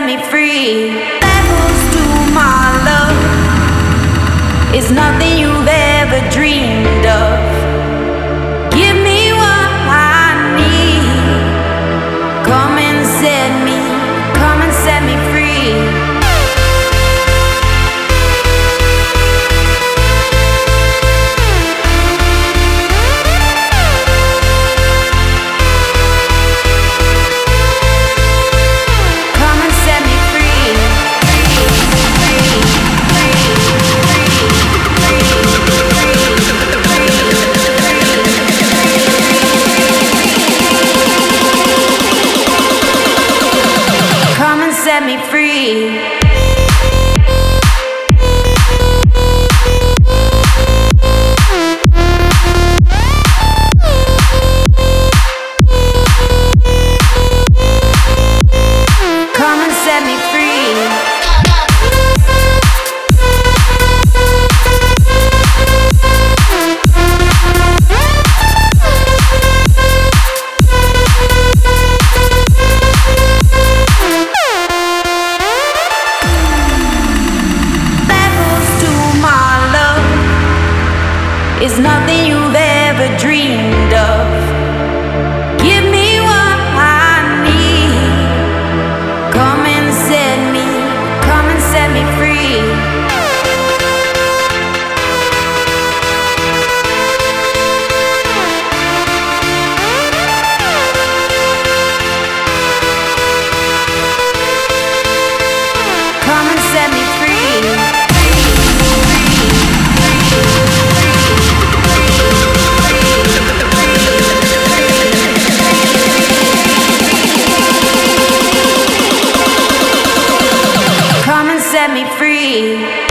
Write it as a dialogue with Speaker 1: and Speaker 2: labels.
Speaker 1: set me free. Levels to my love. It's nothing you've ever set me free. is nothing you've ever dreamed of. set me free.